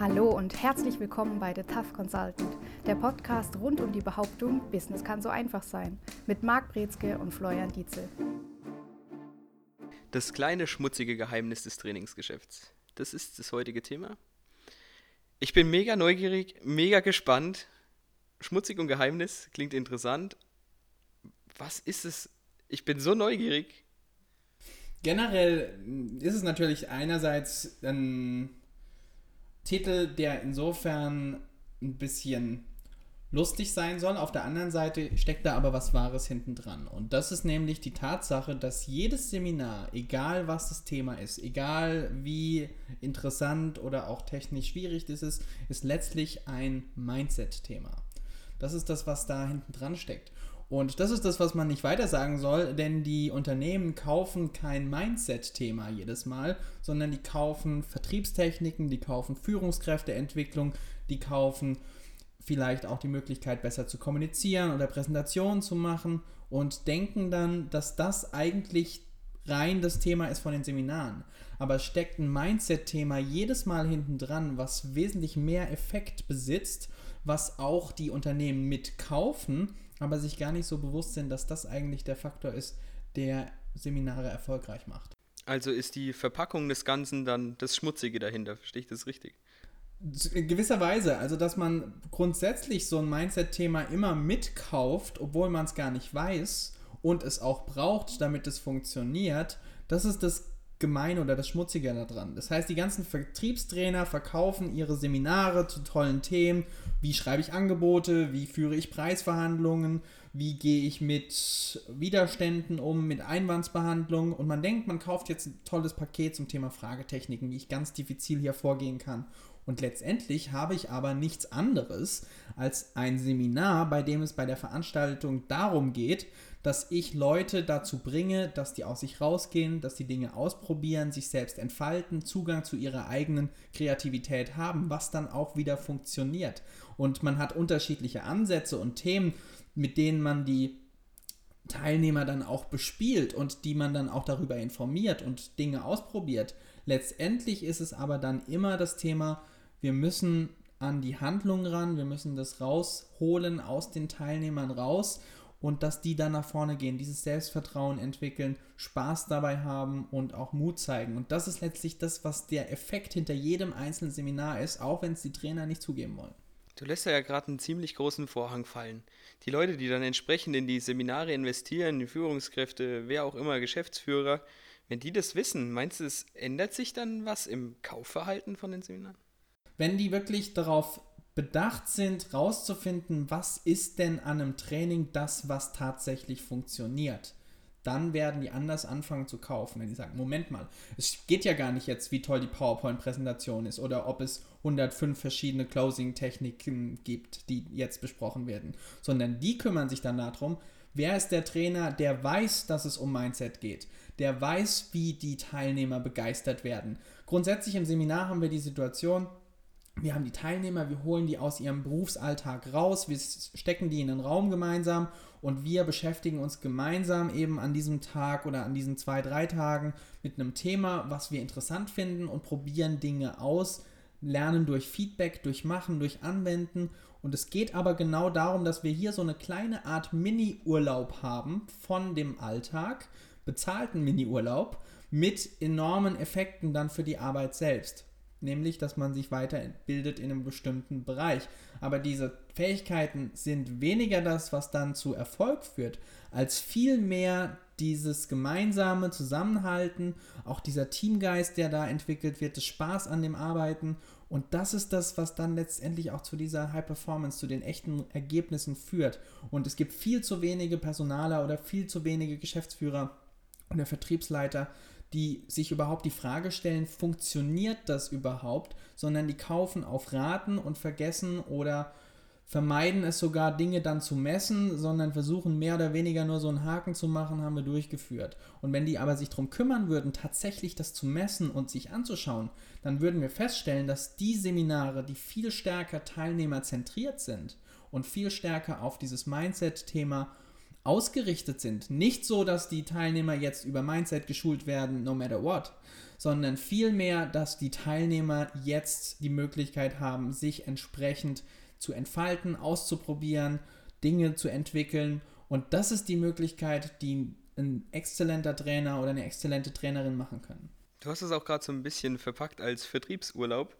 Hallo und herzlich willkommen bei The Tough Consultant, der Podcast rund um die Behauptung, Business kann so einfach sein, mit Marc Brezke und Florian Dietzel. Das kleine schmutzige Geheimnis des Trainingsgeschäfts. Das ist das heutige Thema. Ich bin mega neugierig, mega gespannt. Schmutzig und Geheimnis klingt interessant. Was ist es? Ich bin so neugierig. Generell ist es natürlich einerseits ein Titel, der insofern ein bisschen lustig sein soll. Auf der anderen Seite steckt da aber was Wahres hinten dran. Und das ist nämlich die Tatsache, dass jedes Seminar, egal was das Thema ist, egal wie interessant oder auch technisch schwierig das ist, ist letztlich ein Mindset-Thema. Das ist das, was da hinten dran steckt. Und das ist das, was man nicht weiter sagen soll, denn die Unternehmen kaufen kein Mindset-Thema jedes Mal, sondern die kaufen Vertriebstechniken, die kaufen Führungskräfteentwicklung, die kaufen vielleicht auch die Möglichkeit, besser zu kommunizieren oder Präsentationen zu machen und denken dann, dass das eigentlich rein das Thema ist von den Seminaren. Aber es steckt ein Mindset-Thema jedes Mal hinten dran, was wesentlich mehr Effekt besitzt, was auch die Unternehmen mitkaufen aber sich gar nicht so bewusst sind, dass das eigentlich der Faktor ist, der Seminare erfolgreich macht. Also ist die Verpackung des Ganzen dann das Schmutzige dahinter, verstehe ich das richtig? In gewisser Weise, also dass man grundsätzlich so ein Mindset-Thema immer mitkauft, obwohl man es gar nicht weiß und es auch braucht, damit es funktioniert, das ist das Gemeine oder das Schmutzige daran. Das heißt, die ganzen Vertriebstrainer verkaufen ihre Seminare zu tollen Themen. Wie schreibe ich Angebote? Wie führe ich Preisverhandlungen? Wie gehe ich mit Widerständen um, mit Einwandsbehandlung? Und man denkt, man kauft jetzt ein tolles Paket zum Thema Fragetechniken, wie ich ganz diffizil hier vorgehen kann. Und letztendlich habe ich aber nichts anderes als ein Seminar, bei dem es bei der Veranstaltung darum geht, dass ich Leute dazu bringe, dass die aus sich rausgehen, dass die Dinge ausprobieren, sich selbst entfalten, Zugang zu ihrer eigenen Kreativität haben, was dann auch wieder funktioniert. Und man hat unterschiedliche Ansätze und Themen, mit denen man die Teilnehmer dann auch bespielt und die man dann auch darüber informiert und Dinge ausprobiert. Letztendlich ist es aber dann immer das Thema, wir müssen an die Handlung ran, wir müssen das rausholen aus den Teilnehmern raus und dass die dann nach vorne gehen, dieses Selbstvertrauen entwickeln, Spaß dabei haben und auch Mut zeigen. Und das ist letztlich das, was der Effekt hinter jedem einzelnen Seminar ist, auch wenn es die Trainer nicht zugeben wollen. Du lässt ja gerade einen ziemlich großen Vorhang fallen. Die Leute, die dann entsprechend in die Seminare investieren, die Führungskräfte, wer auch immer, Geschäftsführer, wenn die das wissen, meinst du, es ändert sich dann was im Kaufverhalten von den Seminaren? Wenn die wirklich darauf bedacht sind, rauszufinden, was ist denn an einem Training das, was tatsächlich funktioniert. Dann werden die anders anfangen zu kaufen, wenn die sagen, Moment mal, es geht ja gar nicht jetzt, wie toll die PowerPoint-Präsentation ist oder ob es 105 verschiedene Closing-Techniken gibt, die jetzt besprochen werden, sondern die kümmern sich dann darum, wer ist der Trainer, der weiß, dass es um Mindset geht, der weiß, wie die Teilnehmer begeistert werden. Grundsätzlich im Seminar haben wir die Situation, wir haben die Teilnehmer, wir holen die aus ihrem Berufsalltag raus, wir stecken die in den Raum gemeinsam und wir beschäftigen uns gemeinsam eben an diesem Tag oder an diesen zwei, drei Tagen mit einem Thema, was wir interessant finden und probieren Dinge aus, lernen durch Feedback, durch Machen, durch Anwenden. Und es geht aber genau darum, dass wir hier so eine kleine Art Mini-Urlaub haben von dem Alltag, bezahlten Mini-Urlaub mit enormen Effekten dann für die Arbeit selbst nämlich dass man sich weiterbildet in einem bestimmten Bereich. Aber diese Fähigkeiten sind weniger das, was dann zu Erfolg führt, als vielmehr dieses gemeinsame Zusammenhalten, auch dieser Teamgeist, der da entwickelt wird, das Spaß an dem Arbeiten. Und das ist das, was dann letztendlich auch zu dieser High Performance, zu den echten Ergebnissen führt. Und es gibt viel zu wenige Personaler oder viel zu wenige Geschäftsführer oder Vertriebsleiter, die sich überhaupt die Frage stellen, funktioniert das überhaupt, sondern die kaufen auf Raten und vergessen oder vermeiden es sogar, Dinge dann zu messen, sondern versuchen mehr oder weniger nur so einen Haken zu machen, haben wir durchgeführt. Und wenn die aber sich darum kümmern würden, tatsächlich das zu messen und sich anzuschauen, dann würden wir feststellen, dass die Seminare, die viel stärker teilnehmerzentriert sind und viel stärker auf dieses Mindset-Thema ausgerichtet sind. Nicht so, dass die Teilnehmer jetzt über Mindset geschult werden, no matter what, sondern vielmehr, dass die Teilnehmer jetzt die Möglichkeit haben, sich entsprechend zu entfalten, auszuprobieren, Dinge zu entwickeln. Und das ist die Möglichkeit, die ein exzellenter Trainer oder eine exzellente Trainerin machen können. Du hast es auch gerade so ein bisschen verpackt als Vertriebsurlaub.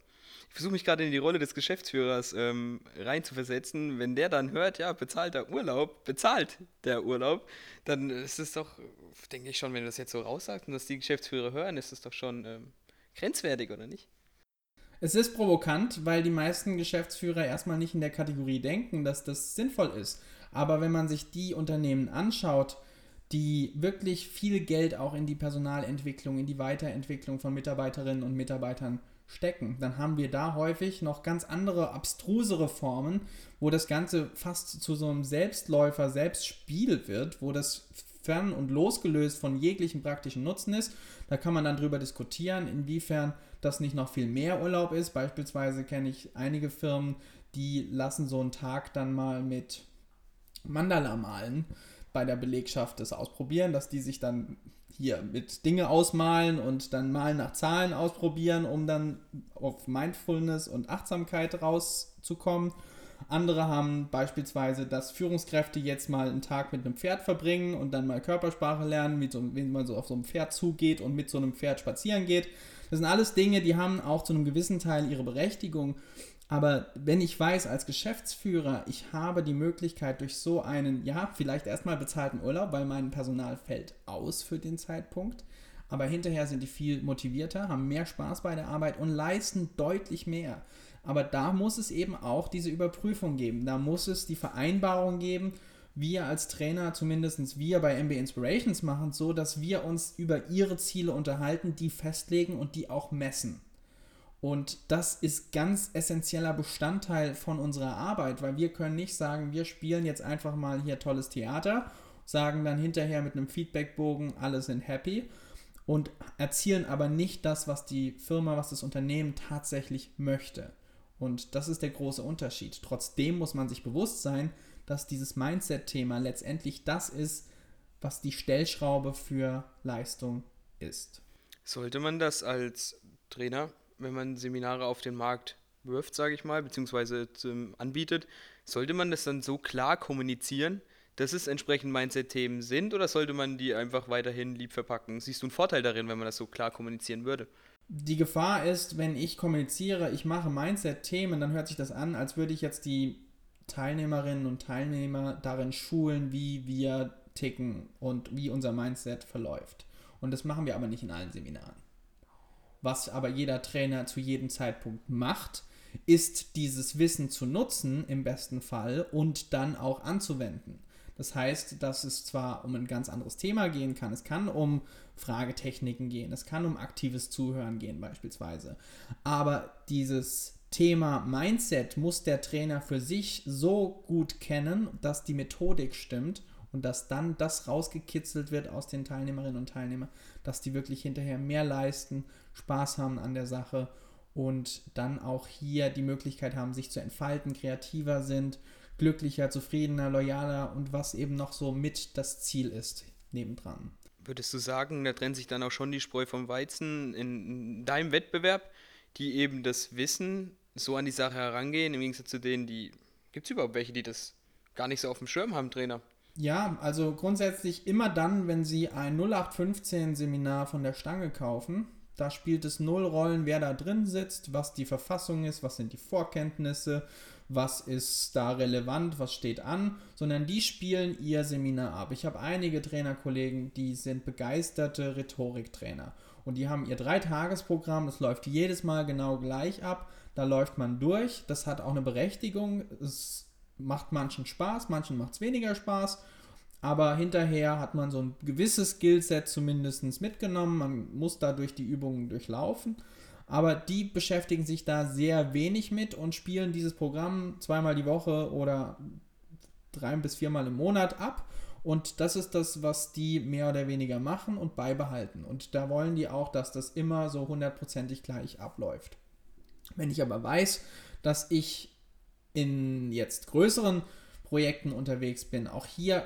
Ich versuche mich gerade in die Rolle des Geschäftsführers ähm, reinzuversetzen. Wenn der dann hört, ja, bezahlt der Urlaub, bezahlt der Urlaub, dann ist es doch, denke ich schon, wenn du das jetzt so raussagst und dass die Geschäftsführer hören, ist es doch schon ähm, grenzwertig, oder nicht? Es ist provokant, weil die meisten Geschäftsführer erstmal nicht in der Kategorie denken, dass das sinnvoll ist. Aber wenn man sich die Unternehmen anschaut, die wirklich viel Geld auch in die Personalentwicklung, in die Weiterentwicklung von Mitarbeiterinnen und Mitarbeitern stecken, dann haben wir da häufig noch ganz andere, abstrusere Formen, wo das Ganze fast zu so einem Selbstläufer, Selbstspiel wird, wo das fern und losgelöst von jeglichem praktischen Nutzen ist. Da kann man dann drüber diskutieren, inwiefern das nicht noch viel mehr Urlaub ist. Beispielsweise kenne ich einige Firmen, die lassen so einen Tag dann mal mit Mandala malen bei der Belegschaft das ausprobieren, dass die sich dann hier mit Dinge ausmalen und dann mal nach Zahlen ausprobieren, um dann auf Mindfulness und Achtsamkeit rauszukommen. Andere haben beispielsweise, dass Führungskräfte jetzt mal einen Tag mit einem Pferd verbringen und dann mal Körpersprache lernen, wie, so, wie man so auf so einem Pferd zugeht und mit so einem Pferd spazieren geht. Das sind alles Dinge, die haben auch zu einem gewissen Teil ihre Berechtigung. Aber wenn ich weiß als Geschäftsführer, ich habe die Möglichkeit durch so einen, ja, vielleicht erstmal bezahlten Urlaub, weil mein Personal fällt aus für den Zeitpunkt, aber hinterher sind die viel motivierter, haben mehr Spaß bei der Arbeit und leisten deutlich mehr. Aber da muss es eben auch diese Überprüfung geben. Da muss es die Vereinbarung geben, wir als Trainer, zumindest wir bei MB Inspirations machen, so dass wir uns über ihre Ziele unterhalten, die festlegen und die auch messen. Und das ist ganz essentieller Bestandteil von unserer Arbeit, weil wir können nicht sagen, wir spielen jetzt einfach mal hier tolles Theater, sagen dann hinterher mit einem Feedbackbogen, alle sind happy und erzielen aber nicht das, was die Firma, was das Unternehmen tatsächlich möchte. Und das ist der große Unterschied. Trotzdem muss man sich bewusst sein, dass dieses Mindset-Thema letztendlich das ist, was die Stellschraube für Leistung ist. Sollte man das als Trainer wenn man Seminare auf den Markt wirft, sage ich mal, beziehungsweise anbietet, sollte man das dann so klar kommunizieren, dass es entsprechend Mindset-Themen sind oder sollte man die einfach weiterhin lieb verpacken? Siehst du einen Vorteil darin, wenn man das so klar kommunizieren würde? Die Gefahr ist, wenn ich kommuniziere, ich mache Mindset-Themen, dann hört sich das an, als würde ich jetzt die Teilnehmerinnen und Teilnehmer darin schulen, wie wir ticken und wie unser Mindset verläuft. Und das machen wir aber nicht in allen Seminaren. Was aber jeder Trainer zu jedem Zeitpunkt macht, ist dieses Wissen zu nutzen im besten Fall und dann auch anzuwenden. Das heißt, dass es zwar um ein ganz anderes Thema gehen kann, es kann um Fragetechniken gehen, es kann um aktives Zuhören gehen beispielsweise, aber dieses Thema Mindset muss der Trainer für sich so gut kennen, dass die Methodik stimmt und dass dann das rausgekitzelt wird aus den Teilnehmerinnen und Teilnehmern, dass die wirklich hinterher mehr leisten, Spaß haben an der Sache und dann auch hier die Möglichkeit haben, sich zu entfalten, kreativer sind, glücklicher, zufriedener, loyaler und was eben noch so mit das Ziel ist, nebendran. Würdest du sagen, da trennt sich dann auch schon die Spreu vom Weizen in deinem Wettbewerb, die eben das Wissen so an die Sache herangehen, im Gegensatz zu denen, die. Gibt es überhaupt welche, die das gar nicht so auf dem Schirm haben, Trainer? Ja, also grundsätzlich immer dann, wenn Sie ein 0815-Seminar von der Stange kaufen, da spielt es null Rollen, wer da drin sitzt, was die Verfassung ist, was sind die Vorkenntnisse, was ist da relevant, was steht an, sondern die spielen ihr Seminar ab. Ich habe einige Trainerkollegen, die sind begeisterte Rhetoriktrainer und die haben ihr Dreitagesprogramm, das läuft jedes Mal genau gleich ab, da läuft man durch, das hat auch eine Berechtigung, es macht manchen Spaß, manchen macht es weniger Spaß. Aber hinterher hat man so ein gewisses Skillset zumindest mitgenommen. Man muss dadurch die Übungen durchlaufen. Aber die beschäftigen sich da sehr wenig mit und spielen dieses Programm zweimal die Woche oder drei bis viermal im Monat ab. Und das ist das, was die mehr oder weniger machen und beibehalten. Und da wollen die auch, dass das immer so hundertprozentig gleich abläuft. Wenn ich aber weiß, dass ich in jetzt größeren Projekten unterwegs bin, auch hier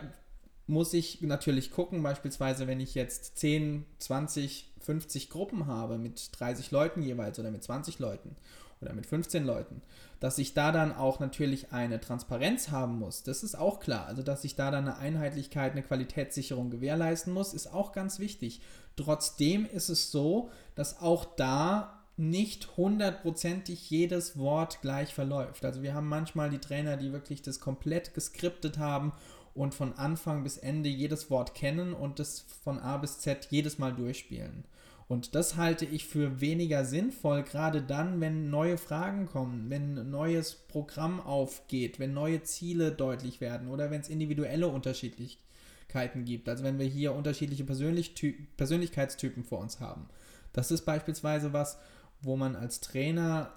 muss ich natürlich gucken, beispielsweise wenn ich jetzt 10, 20 50 Gruppen habe mit 30 Leuten jeweils oder mit 20 Leuten oder mit 15 Leuten, dass ich da dann auch natürlich eine Transparenz haben muss, das ist auch klar. Also dass ich da dann eine Einheitlichkeit, eine Qualitätssicherung gewährleisten muss, ist auch ganz wichtig. Trotzdem ist es so, dass auch da nicht hundertprozentig jedes Wort gleich verläuft. Also wir haben manchmal die Trainer, die wirklich das komplett geskriptet haben und von Anfang bis Ende jedes Wort kennen und das von A bis Z jedes Mal durchspielen. Und das halte ich für weniger sinnvoll, gerade dann, wenn neue Fragen kommen, wenn ein neues Programm aufgeht, wenn neue Ziele deutlich werden oder wenn es individuelle Unterschiedlichkeiten gibt. Also wenn wir hier unterschiedliche Persönlich Persönlichkeitstypen vor uns haben. Das ist beispielsweise was, wo man als Trainer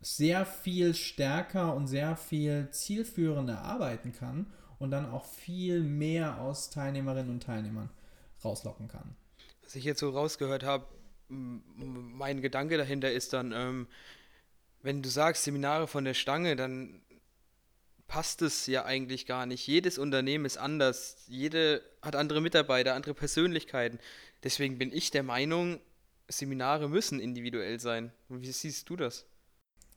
sehr viel stärker und sehr viel zielführender arbeiten kann und dann auch viel mehr aus Teilnehmerinnen und Teilnehmern rauslocken kann. Was ich jetzt so rausgehört habe, mein Gedanke dahinter ist dann, ähm, wenn du sagst Seminare von der Stange, dann passt es ja eigentlich gar nicht. Jedes Unternehmen ist anders, jede hat andere Mitarbeiter, andere Persönlichkeiten. Deswegen bin ich der Meinung, Seminare müssen individuell sein. Wie siehst du das?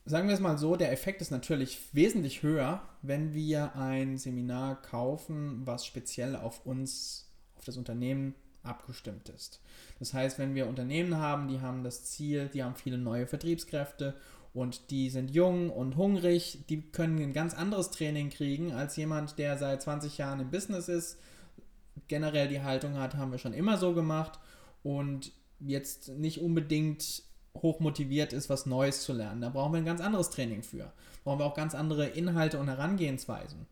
Sagen wir es mal so, der Effekt ist natürlich wesentlich höher, wenn wir ein Seminar kaufen, was speziell auf uns, auf das Unternehmen abgestimmt ist. Das heißt, wenn wir Unternehmen haben, die haben das Ziel, die haben viele neue Vertriebskräfte und die sind jung und hungrig, die können ein ganz anderes Training kriegen als jemand, der seit 20 Jahren im Business ist, generell die Haltung hat, haben wir schon immer so gemacht und jetzt nicht unbedingt hoch motiviert ist, was Neues zu lernen. Da brauchen wir ein ganz anderes Training für. Brauchen wir auch ganz andere Inhalte und Herangehensweisen.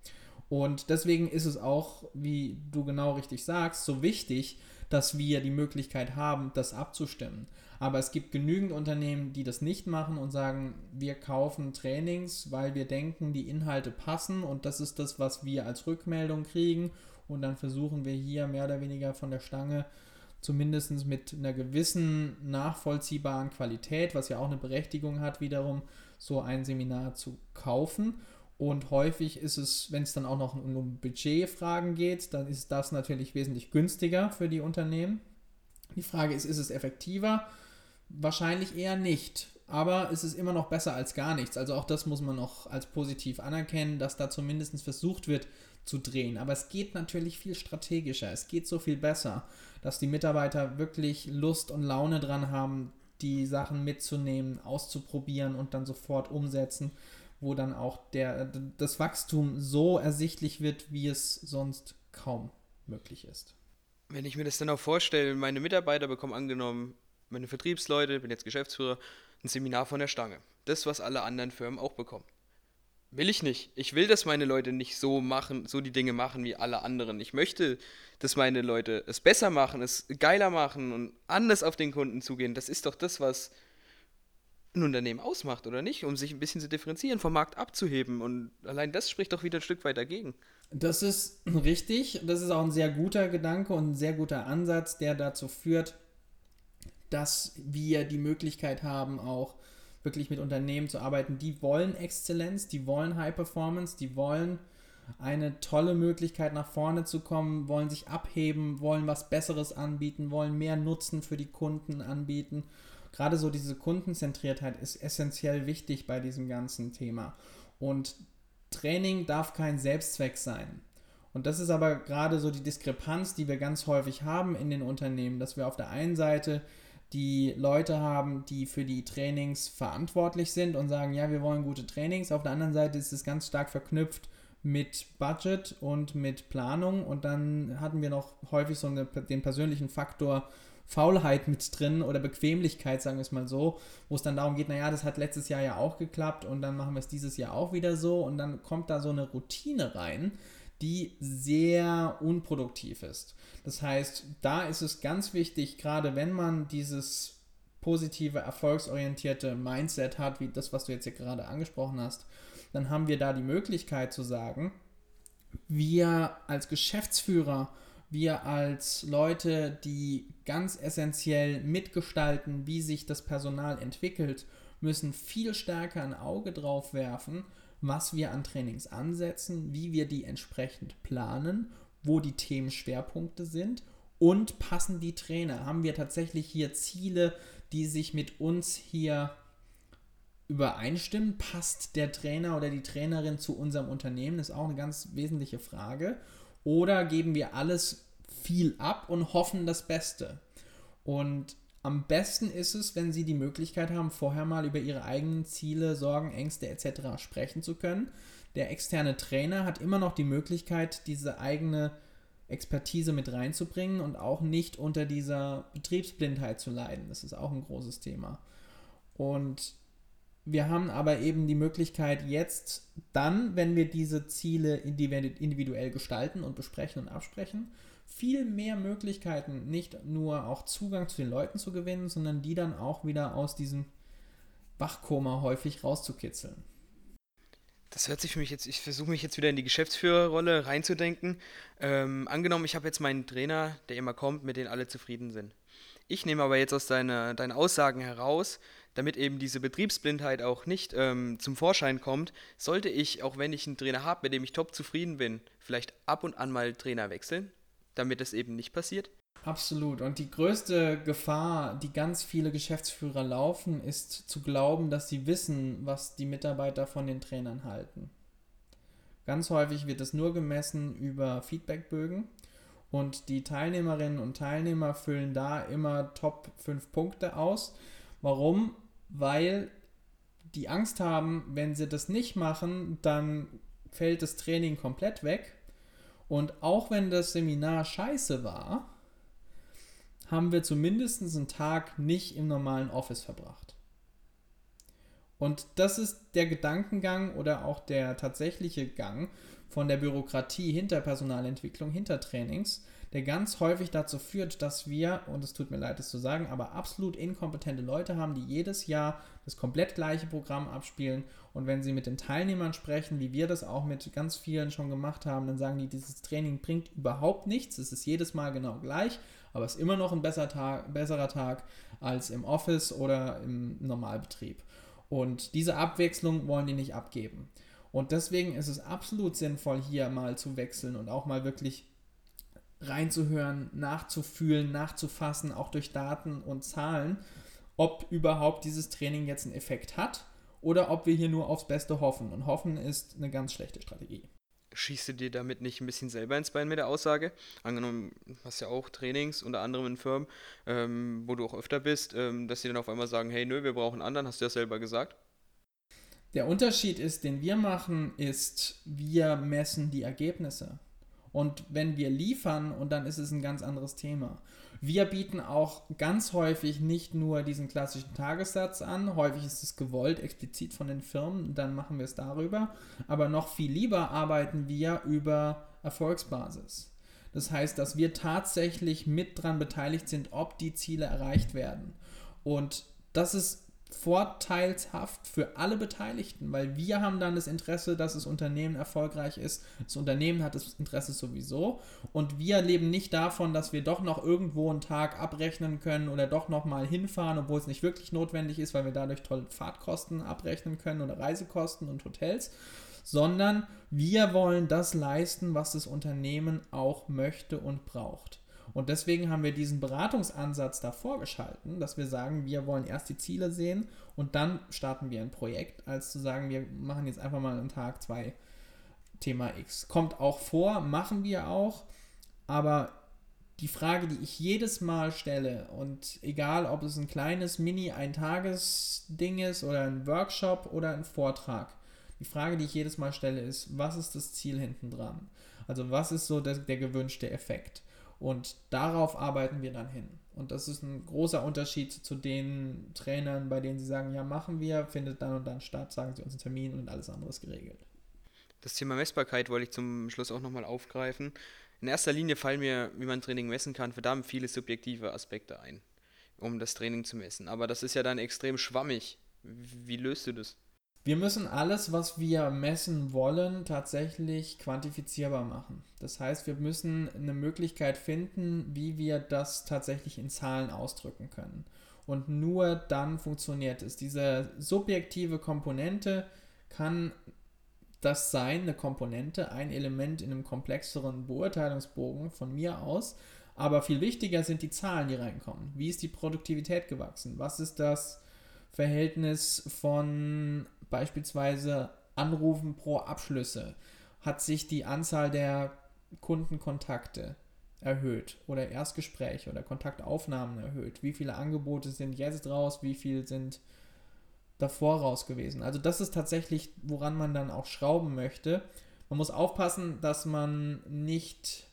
Und deswegen ist es auch, wie du genau richtig sagst, so wichtig, dass wir die Möglichkeit haben, das abzustimmen. Aber es gibt genügend Unternehmen, die das nicht machen und sagen, wir kaufen Trainings, weil wir denken, die Inhalte passen und das ist das, was wir als Rückmeldung kriegen. Und dann versuchen wir hier mehr oder weniger von der Stange zumindest mit einer gewissen nachvollziehbaren Qualität, was ja auch eine Berechtigung hat, wiederum so ein Seminar zu kaufen. Und häufig ist es, wenn es dann auch noch um Budgetfragen geht, dann ist das natürlich wesentlich günstiger für die Unternehmen. Die Frage ist, ist es effektiver? Wahrscheinlich eher nicht. Aber es ist immer noch besser als gar nichts. Also auch das muss man noch als positiv anerkennen, dass da zumindest versucht wird zu drehen. Aber es geht natürlich viel strategischer. Es geht so viel besser dass die Mitarbeiter wirklich Lust und Laune dran haben, die Sachen mitzunehmen, auszuprobieren und dann sofort umsetzen, wo dann auch der, das Wachstum so ersichtlich wird, wie es sonst kaum möglich ist. Wenn ich mir das dann auch vorstelle, meine Mitarbeiter bekommen angenommen, meine Vertriebsleute, bin jetzt Geschäftsführer, ein Seminar von der Stange. Das, was alle anderen Firmen auch bekommen. Will ich nicht. Ich will, dass meine Leute nicht so machen, so die Dinge machen wie alle anderen. Ich möchte, dass meine Leute es besser machen, es geiler machen und anders auf den Kunden zugehen. Das ist doch das, was ein Unternehmen ausmacht, oder nicht? Um sich ein bisschen zu differenzieren, vom Markt abzuheben. Und allein das spricht doch wieder ein Stück weit dagegen. Das ist richtig. Das ist auch ein sehr guter Gedanke und ein sehr guter Ansatz, der dazu führt, dass wir die Möglichkeit haben, auch wirklich mit Unternehmen zu arbeiten, die wollen Exzellenz, die wollen High Performance, die wollen eine tolle Möglichkeit nach vorne zu kommen, wollen sich abheben, wollen was Besseres anbieten, wollen mehr Nutzen für die Kunden anbieten. Gerade so diese Kundenzentriertheit ist essentiell wichtig bei diesem ganzen Thema. Und Training darf kein Selbstzweck sein. Und das ist aber gerade so die Diskrepanz, die wir ganz häufig haben in den Unternehmen, dass wir auf der einen Seite die Leute haben, die für die Trainings verantwortlich sind und sagen, ja, wir wollen gute Trainings. Auf der anderen Seite ist es ganz stark verknüpft mit Budget und mit Planung und dann hatten wir noch häufig so eine, den persönlichen Faktor Faulheit mit drin oder Bequemlichkeit, sagen wir es mal so, wo es dann darum geht, naja, das hat letztes Jahr ja auch geklappt und dann machen wir es dieses Jahr auch wieder so und dann kommt da so eine Routine rein, die sehr unproduktiv ist. Das heißt, da ist es ganz wichtig, gerade wenn man dieses positive, erfolgsorientierte Mindset hat, wie das, was du jetzt hier gerade angesprochen hast, dann haben wir da die Möglichkeit zu sagen, wir als Geschäftsführer, wir als Leute, die ganz essentiell mitgestalten, wie sich das Personal entwickelt, müssen viel stärker ein Auge drauf werfen, was wir an Trainings ansetzen, wie wir die entsprechend planen, wo die Themenschwerpunkte sind Und passen die Trainer? Haben wir tatsächlich hier Ziele, die sich mit uns hier übereinstimmen? Passt der Trainer oder die Trainerin zu unserem Unternehmen? Das ist auch eine ganz wesentliche Frage. Oder geben wir alles viel ab und hoffen das Beste? Und am besten ist es, wenn Sie die Möglichkeit haben, vorher mal über Ihre eigenen Ziele, Sorgen, Ängste etc. sprechen zu können. Der externe Trainer hat immer noch die Möglichkeit, diese eigene Expertise mit reinzubringen und auch nicht unter dieser Betriebsblindheit zu leiden. Das ist auch ein großes Thema. Und wir haben aber eben die Möglichkeit jetzt dann, wenn wir diese Ziele individuell gestalten und besprechen und absprechen, viel mehr Möglichkeiten, nicht nur auch Zugang zu den Leuten zu gewinnen, sondern die dann auch wieder aus diesem Wachkoma häufig rauszukitzeln. Das hört sich für mich jetzt, ich versuche mich jetzt wieder in die Geschäftsführerrolle reinzudenken. Ähm, angenommen, ich habe jetzt meinen Trainer, der immer kommt, mit dem alle zufrieden sind. Ich nehme aber jetzt aus deiner, deinen Aussagen heraus, damit eben diese Betriebsblindheit auch nicht ähm, zum Vorschein kommt, sollte ich, auch wenn ich einen Trainer habe, mit dem ich top zufrieden bin, vielleicht ab und an mal Trainer wechseln, damit es eben nicht passiert? Absolut. Und die größte Gefahr, die ganz viele Geschäftsführer laufen, ist zu glauben, dass sie wissen, was die Mitarbeiter von den Trainern halten. Ganz häufig wird es nur gemessen über Feedbackbögen und die Teilnehmerinnen und Teilnehmer füllen da immer Top 5 Punkte aus. Warum? Weil die Angst haben, wenn sie das nicht machen, dann fällt das Training komplett weg. Und auch wenn das Seminar scheiße war, haben wir zumindest einen Tag nicht im normalen Office verbracht. Und das ist der Gedankengang oder auch der tatsächliche Gang von der Bürokratie hinter Personalentwicklung, hinter Trainings, der ganz häufig dazu führt, dass wir, und es tut mir leid, das zu sagen, aber absolut inkompetente Leute haben, die jedes Jahr das komplett gleiche Programm abspielen. Und wenn sie mit den Teilnehmern sprechen, wie wir das auch mit ganz vielen schon gemacht haben, dann sagen die, dieses Training bringt überhaupt nichts. Es ist jedes Mal genau gleich, aber es ist immer noch ein besser Tag, besserer Tag als im Office oder im Normalbetrieb. Und diese Abwechslung wollen die nicht abgeben. Und deswegen ist es absolut sinnvoll, hier mal zu wechseln und auch mal wirklich reinzuhören, nachzufühlen, nachzufassen, auch durch Daten und Zahlen, ob überhaupt dieses Training jetzt einen Effekt hat oder ob wir hier nur aufs Beste hoffen. Und hoffen ist eine ganz schlechte Strategie. Schießt du dir damit nicht ein bisschen selber ins Bein mit der Aussage? Angenommen, du hast ja auch Trainings, unter anderem in Firmen, ähm, wo du auch öfter bist, ähm, dass sie dann auf einmal sagen, hey, nö, wir brauchen einen anderen, hast du ja selber gesagt? Der Unterschied ist, den wir machen, ist, wir messen die Ergebnisse. Und wenn wir liefern, und dann ist es ein ganz anderes Thema. Wir bieten auch ganz häufig nicht nur diesen klassischen Tagessatz an, häufig ist es gewollt, explizit von den Firmen, dann machen wir es darüber, aber noch viel lieber arbeiten wir über Erfolgsbasis. Das heißt, dass wir tatsächlich mit dran beteiligt sind, ob die Ziele erreicht werden. Und das ist vorteilshaft für alle Beteiligten, weil wir haben dann das Interesse, dass das Unternehmen erfolgreich ist. Das Unternehmen hat das Interesse sowieso und wir leben nicht davon, dass wir doch noch irgendwo einen Tag abrechnen können oder doch noch mal hinfahren, obwohl es nicht wirklich notwendig ist, weil wir dadurch tolle Fahrtkosten abrechnen können oder Reisekosten und Hotels, sondern wir wollen das leisten, was das Unternehmen auch möchte und braucht. Und deswegen haben wir diesen Beratungsansatz davor geschalten, dass wir sagen, wir wollen erst die Ziele sehen und dann starten wir ein Projekt, als zu sagen, wir machen jetzt einfach mal einen Tag zwei Thema X. Kommt auch vor, machen wir auch, aber die Frage, die ich jedes Mal stelle, und egal ob es ein kleines Mini-Eintages-Ding ist oder ein Workshop oder ein Vortrag, die Frage, die ich jedes Mal stelle, ist, was ist das Ziel hinten dran? Also was ist so der, der gewünschte Effekt? Und darauf arbeiten wir dann hin. Und das ist ein großer Unterschied zu den Trainern, bei denen sie sagen, ja, machen wir, findet dann und dann statt, sagen sie uns einen Termin und alles andere ist geregelt. Das Thema Messbarkeit wollte ich zum Schluss auch nochmal aufgreifen. In erster Linie fallen mir, wie man Training messen kann, verdammt viele subjektive Aspekte ein, um das Training zu messen. Aber das ist ja dann extrem schwammig. Wie löst du das? Wir müssen alles, was wir messen wollen, tatsächlich quantifizierbar machen. Das heißt, wir müssen eine Möglichkeit finden, wie wir das tatsächlich in Zahlen ausdrücken können. Und nur dann funktioniert es. Diese subjektive Komponente kann das sein, eine Komponente, ein Element in einem komplexeren Beurteilungsbogen von mir aus. Aber viel wichtiger sind die Zahlen, die reinkommen. Wie ist die Produktivität gewachsen? Was ist das Verhältnis von beispielsweise Anrufen pro Abschlüsse? Hat sich die Anzahl der Kundenkontakte erhöht oder Erstgespräche oder Kontaktaufnahmen erhöht? Wie viele Angebote sind jetzt raus? Wie viel sind davor raus gewesen? Also das ist tatsächlich, woran man dann auch schrauben möchte. Man muss aufpassen, dass man nicht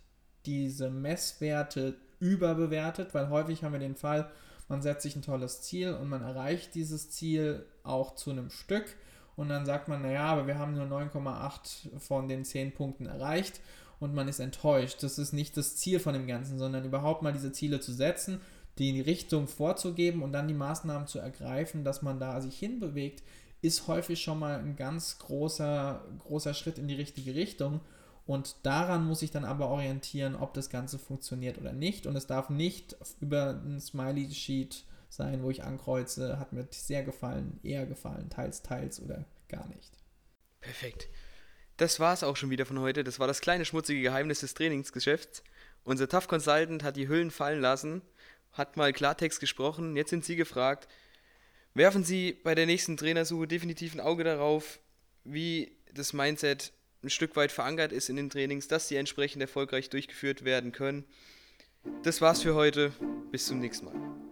diese Messwerte überbewertet, weil häufig haben wir den Fall, man setzt sich ein tolles Ziel und man erreicht dieses Ziel auch zu einem Stück und dann sagt man, naja, aber wir haben nur 9,8 von den 10 Punkten erreicht und man ist enttäuscht. Das ist nicht das Ziel von dem Ganzen, sondern überhaupt mal diese Ziele zu setzen, die Richtung vorzugeben und dann die Maßnahmen zu ergreifen, dass man da sich hinbewegt, ist häufig schon mal ein ganz großer, großer Schritt in die richtige Richtung. Und daran muss ich dann aber orientieren, ob das Ganze funktioniert oder nicht. Und es darf nicht über ein Smiley-Sheet sein, wo ich ankreuze, hat mir sehr gefallen, eher gefallen, teils, teils oder gar nicht. Perfekt. Das war es auch schon wieder von heute. Das war das kleine schmutzige Geheimnis des Trainingsgeschäfts. Unser Tough Consultant hat die Hüllen fallen lassen, hat mal Klartext gesprochen. Jetzt sind Sie gefragt. Werfen Sie bei der nächsten Trainersuche definitiv ein Auge darauf, wie das Mindset ein Stück weit verankert ist in den Trainings, dass sie entsprechend erfolgreich durchgeführt werden können. Das war's für heute. Bis zum nächsten Mal.